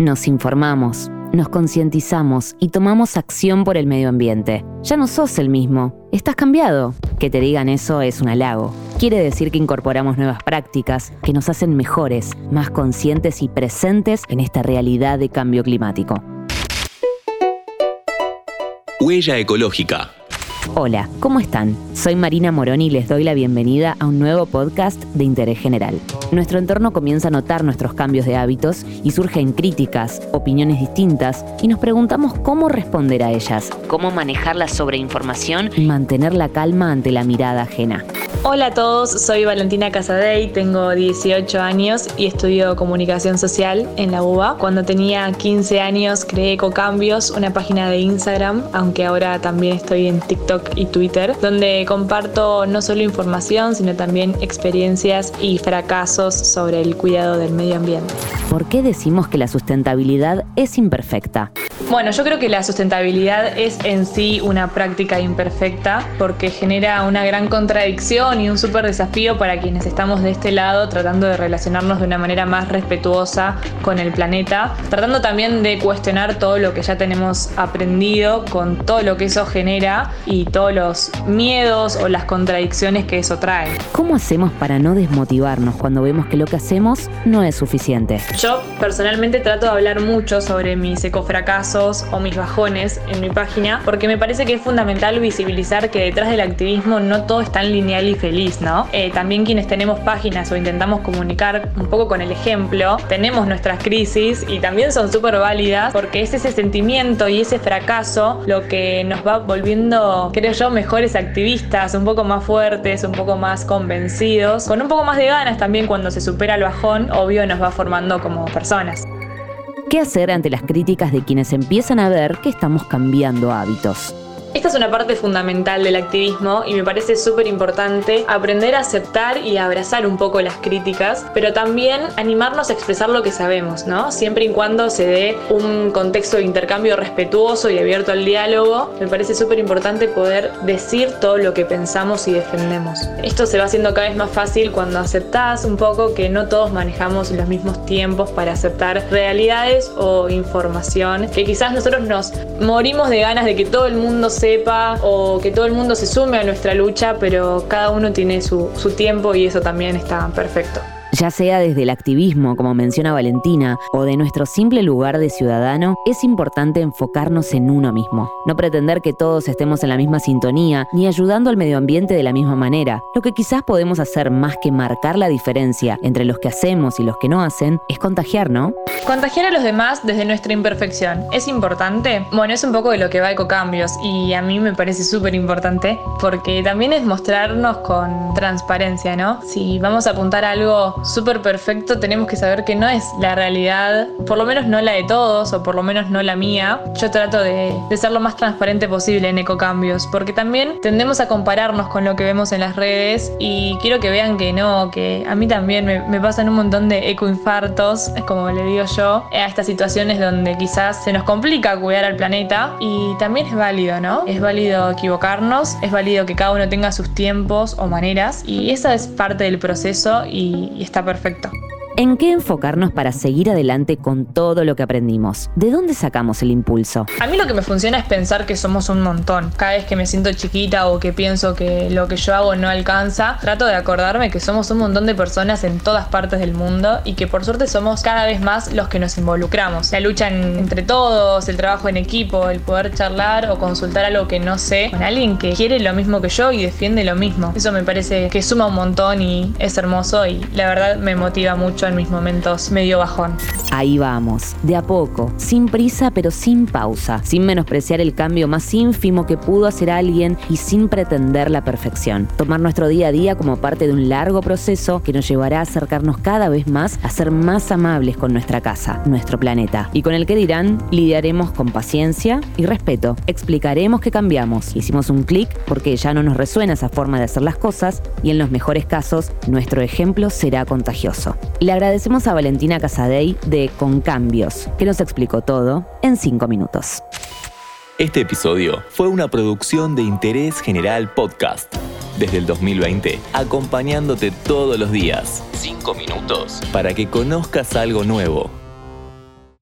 Nos informamos, nos concientizamos y tomamos acción por el medio ambiente. Ya no sos el mismo, estás cambiado. Que te digan eso es un halago. Quiere decir que incorporamos nuevas prácticas que nos hacen mejores, más conscientes y presentes en esta realidad de cambio climático. Huella ecológica. Hola, ¿cómo están? Soy Marina Moroni y les doy la bienvenida a un nuevo podcast de interés general. Nuestro entorno comienza a notar nuestros cambios de hábitos y surgen críticas, opiniones distintas y nos preguntamos cómo responder a ellas, cómo manejar la sobreinformación y mantener la calma ante la mirada ajena. Hola a todos, soy Valentina Casadei, tengo 18 años y estudio comunicación social en la UBA. Cuando tenía 15 años creé Ecocambios, una página de Instagram, aunque ahora también estoy en TikTok y Twitter, donde comparto no solo información, sino también experiencias y fracasos sobre el cuidado del medio ambiente. ¿Por qué decimos que la sustentabilidad es imperfecta? Bueno, yo creo que la sustentabilidad es en sí una práctica imperfecta porque genera una gran contradicción y un súper desafío para quienes estamos de este lado tratando de relacionarnos de una manera más respetuosa con el planeta, tratando también de cuestionar todo lo que ya tenemos aprendido con todo lo que eso genera y todos los miedos o las contradicciones que eso trae. ¿Cómo hacemos para no desmotivarnos cuando vemos que lo que hacemos no es suficiente? Yo personalmente trato de hablar mucho sobre mis ecofracasos o mis bajones en mi página, porque me parece que es fundamental visibilizar que detrás del activismo no todo es tan lineal y feliz, ¿no? Eh, también quienes tenemos páginas o intentamos comunicar un poco con el ejemplo, tenemos nuestras crisis y también son súper válidas porque es ese sentimiento y ese fracaso lo que nos va volviendo, creo yo, mejores activistas, un poco más fuertes, un poco más convencidos, con un poco más de ganas también cuando se supera el bajón, obvio nos va formando como personas. ¿Qué hacer ante las críticas de quienes empiezan a ver que estamos cambiando hábitos? Esta es una parte fundamental del activismo y me parece súper importante aprender a aceptar y abrazar un poco las críticas, pero también animarnos a expresar lo que sabemos, ¿no? Siempre y cuando se dé un contexto de intercambio respetuoso y abierto al diálogo, me parece súper importante poder decir todo lo que pensamos y defendemos. Esto se va haciendo cada vez más fácil cuando aceptás un poco que no todos manejamos los mismos tiempos para aceptar realidades o información, que quizás nosotros nos morimos de ganas de que todo el mundo sepa o que todo el mundo se sume a nuestra lucha, pero cada uno tiene su, su tiempo y eso también está perfecto ya sea desde el activismo, como menciona Valentina, o de nuestro simple lugar de ciudadano, es importante enfocarnos en uno mismo. No pretender que todos estemos en la misma sintonía, ni ayudando al medio ambiente de la misma manera. Lo que quizás podemos hacer más que marcar la diferencia entre los que hacemos y los que no hacen, es contagiar, ¿no? Contagiar a los demás desde nuestra imperfección. ¿Es importante? Bueno, es un poco de lo que va Ecocambios y a mí me parece súper importante porque también es mostrarnos con transparencia, ¿no? Si vamos a apuntar a algo súper perfecto, tenemos que saber que no es la realidad, por lo menos no la de todos, o por lo menos no la mía. Yo trato de, ser lo más transparente posible en Ecocambios, porque también tendemos a compararnos con lo que vemos en las redes y quiero que vean que no, que a mí también me, pasan un montón de ecoinfartos, es como le digo yo, a estas situaciones donde quizás se nos complica cuidar al planeta y también es válido, ¿no? Es válido equivocarnos, es válido que cada uno tenga sus tiempos o maneras y esa es parte del proceso y, y está perfecto. ¿En qué enfocarnos para seguir adelante con todo lo que aprendimos? ¿De dónde sacamos el impulso? A mí lo que me funciona es pensar que somos un montón. Cada vez que me siento chiquita o que pienso que lo que yo hago no alcanza, trato de acordarme que somos un montón de personas en todas partes del mundo y que por suerte somos cada vez más los que nos involucramos. La lucha entre todos, el trabajo en equipo, el poder charlar o consultar algo que no sé con alguien que quiere lo mismo que yo y defiende lo mismo. Eso me parece que suma un montón y es hermoso y la verdad me motiva mucho en mis momentos medio bajón. Ahí vamos, de a poco, sin prisa pero sin pausa, sin menospreciar el cambio más ínfimo que pudo hacer alguien y sin pretender la perfección. Tomar nuestro día a día como parte de un largo proceso que nos llevará a acercarnos cada vez más a ser más amables con nuestra casa, nuestro planeta. Y con el que dirán, lidiaremos con paciencia y respeto. Explicaremos que cambiamos. Hicimos un clic porque ya no nos resuena esa forma de hacer las cosas y en los mejores casos, nuestro ejemplo será contagioso. Le agradecemos a Valentina Casadei de Con Cambios, que nos explicó todo en cinco minutos. Este episodio fue una producción de Interés General Podcast. Desde el 2020, acompañándote todos los días. Cinco minutos. Para que conozcas algo nuevo